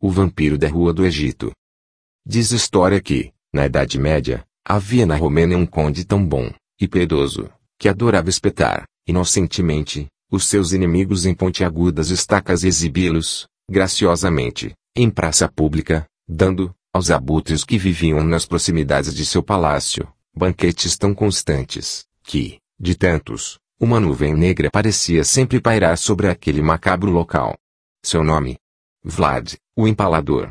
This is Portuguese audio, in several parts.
o vampiro da Rua do Egito. Diz história que, na Idade Média, havia na Romênia um conde tão bom e piedoso, que adorava espetar, inocentemente, os seus inimigos em pontiagudas estacas e exibi-los, graciosamente, em praça pública, dando, aos abutres que viviam nas proximidades de seu palácio, banquetes tão constantes, que, de tantos, uma nuvem negra parecia sempre pairar sobre aquele macabro local. Seu nome? Vlad, o Empalador.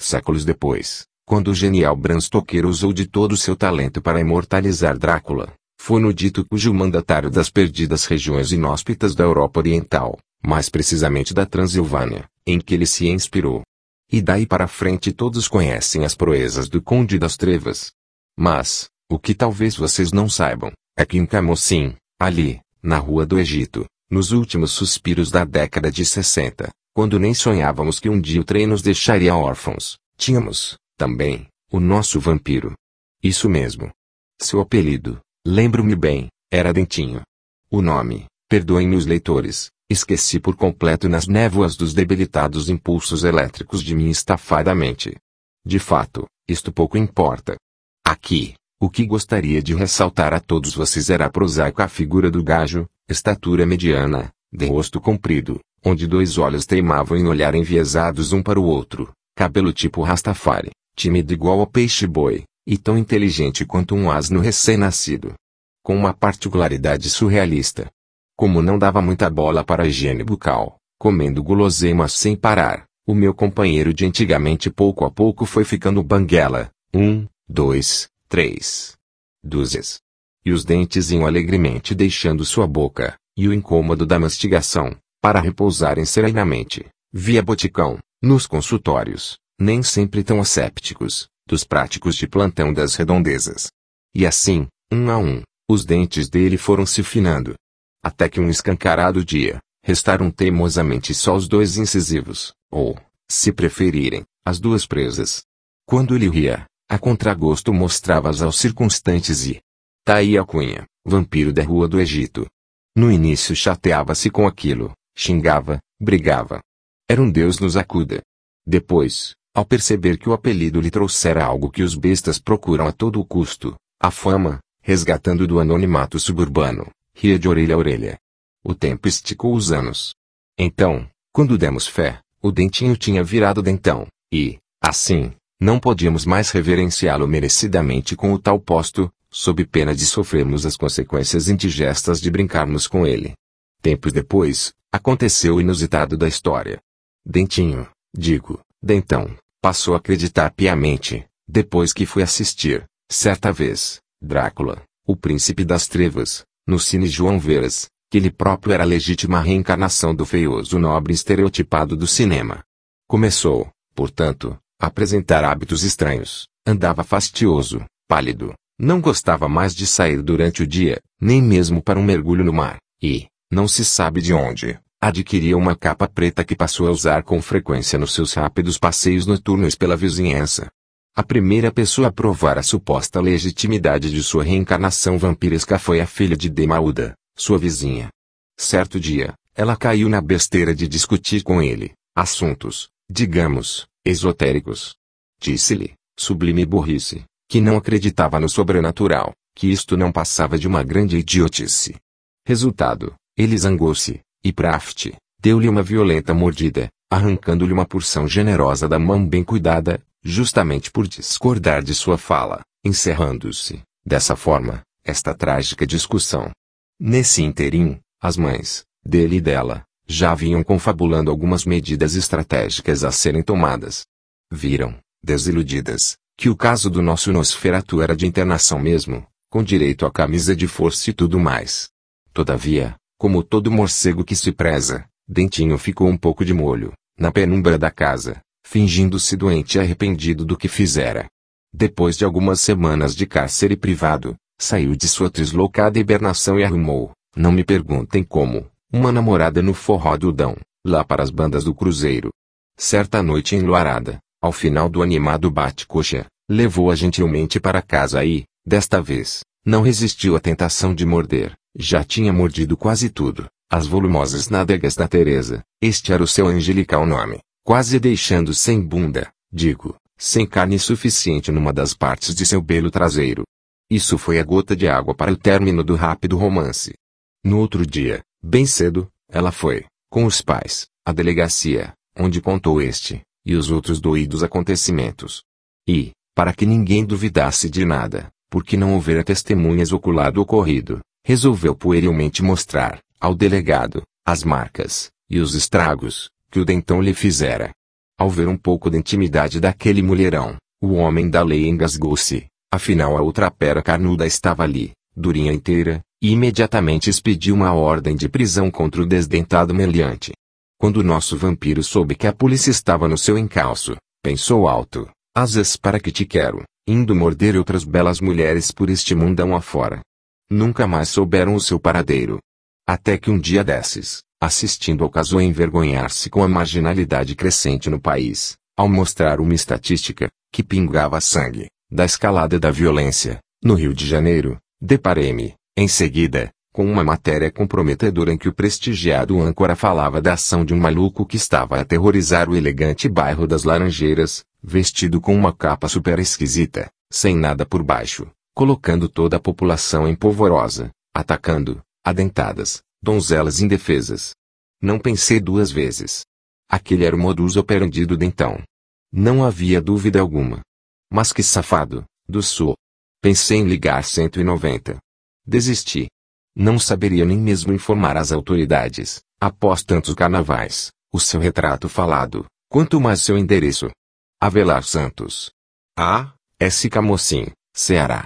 Séculos depois, quando o genial Bram Stoker usou de todo o seu talento para imortalizar Drácula, foi no dito cujo mandatário das perdidas regiões inóspitas da Europa Oriental, mais precisamente da Transilvânia, em que ele se inspirou. E daí para frente todos conhecem as proezas do Conde das Trevas. Mas, o que talvez vocês não saibam, é que em Camocim, ali, na Rua do Egito, nos últimos suspiros da década de 60, quando nem sonhávamos que um dia o trem nos deixaria órfãos, tínhamos, também, o nosso vampiro. Isso mesmo. Seu apelido, lembro-me bem, era Dentinho. O nome, perdoem-me os leitores, esqueci por completo nas névoas dos debilitados impulsos elétricos de minha estafada mente. De fato, isto pouco importa. Aqui, o que gostaria de ressaltar a todos vocês era a prosaica figura do gajo, estatura mediana, de rosto comprido, onde dois olhos teimavam em olhar enviesados um para o outro, cabelo tipo Rastafari, tímido igual ao peixe-boi, e tão inteligente quanto um asno recém-nascido. Com uma particularidade surrealista. Como não dava muita bola para a higiene bucal, comendo guloseimas sem parar, o meu companheiro de antigamente pouco a pouco foi ficando banguela, um, dois, três dúzias. E os dentes iam alegremente deixando sua boca, e o incômodo da mastigação, para repousarem serenamente, via boticão, nos consultórios, nem sempre tão assépticos, dos práticos de plantão das redondezas. E assim, um a um, os dentes dele foram se finando. Até que um escancarado dia, restaram teimosamente só os dois incisivos, ou, se preferirem, as duas presas. Quando ele ria, a contragosto mostrava-as aos circunstantes e. Tá aí a cunha, vampiro da rua do Egito. No início chateava-se com aquilo, xingava, brigava. Era um Deus nos acuda. Depois, ao perceber que o apelido lhe trouxera algo que os bestas procuram a todo custo, a fama, resgatando do anonimato suburbano, ria de orelha a orelha. O tempo esticou os anos. Então, quando demos fé, o dentinho tinha virado dentão, e, assim, não podíamos mais reverenciá-lo merecidamente com o tal posto, sob pena de sofrermos as consequências indigestas de brincarmos com ele. Tempos depois, aconteceu o inusitado da história. Dentinho, digo, Dentão, passou a acreditar piamente, depois que foi assistir, certa vez, Drácula, o príncipe das trevas, no cine João Veras, que ele próprio era a legítima reencarnação do feioso nobre estereotipado do cinema. Começou, portanto, apresentar hábitos estranhos, andava fastioso, pálido, não gostava mais de sair durante o dia, nem mesmo para um mergulho no mar, e, não se sabe de onde, adquiria uma capa preta que passou a usar com frequência nos seus rápidos passeios noturnos pela vizinhança. A primeira pessoa a provar a suposta legitimidade de sua reencarnação vampiresca foi a filha de Demaúda, sua vizinha. Certo dia, ela caiu na besteira de discutir com ele, assuntos, digamos, esotéricos. Disse-lhe, sublime burrice, que não acreditava no sobrenatural, que isto não passava de uma grande idiotice. Resultado, ele zangou-se, e Praft, deu-lhe uma violenta mordida, arrancando-lhe uma porção generosa da mão bem cuidada, justamente por discordar de sua fala, encerrando-se, dessa forma, esta trágica discussão. Nesse interim, as mães, dele e dela, já vinham confabulando algumas medidas estratégicas a serem tomadas. Viram, desiludidas, que o caso do nosso Nosferatu era de internação mesmo, com direito à camisa de força e tudo mais. Todavia, como todo morcego que se preza, Dentinho ficou um pouco de molho, na penumbra da casa, fingindo-se doente e arrependido do que fizera. Depois de algumas semanas de cárcere privado, saiu de sua deslocada hibernação e arrumou, não me perguntem como, uma namorada no forró do Dão, lá para as bandas do Cruzeiro. Certa noite enluarada, ao final do animado bate-coxa, levou-a gentilmente para casa e, desta vez, não resistiu à tentação de morder. Já tinha mordido quase tudo, as volumosas nádegas da Teresa, este era o seu angelical nome, quase deixando sem bunda, digo, sem carne suficiente numa das partes de seu belo traseiro. Isso foi a gota de água para o término do rápido romance. No outro dia, bem cedo, ela foi, com os pais, à delegacia, onde contou este, e os outros doídos acontecimentos. E, para que ninguém duvidasse de nada, porque não houvera testemunhas ocular do ocorrido, resolveu puerilmente mostrar, ao delegado, as marcas, e os estragos, que o dentão lhe fizera. Ao ver um pouco da intimidade daquele mulherão, o homem da lei engasgou-se, afinal a outra pera carnuda estava ali, durinha inteira, e imediatamente expediu uma ordem de prisão contra o desdentado meliante. Quando o nosso vampiro soube que a polícia estava no seu encalço, pensou alto, asas para que te quero, indo morder outras belas mulheres por este mundão afora. Nunca mais souberam o seu paradeiro. Até que um dia desses, assistindo ao caso envergonhar-se com a marginalidade crescente no país, ao mostrar uma estatística, que pingava sangue, da escalada da violência, no Rio de Janeiro, deparei-me, em seguida, com uma matéria comprometedora em que o prestigiado âncora falava da ação de um maluco que estava a aterrorizar o elegante bairro das Laranjeiras, vestido com uma capa super esquisita, sem nada por baixo, colocando toda a população em polvorosa, atacando, adentadas, donzelas indefesas. Não pensei duas vezes. Aquele era o modus operandi do dentão. Não havia dúvida alguma. Mas que safado, do sul. Pensei em ligar 190. Desisti. Não saberia nem mesmo informar as autoridades, após tantos carnavais, o seu retrato falado, quanto mais seu endereço. Avelar Santos. A. S. Camocim, Ceará.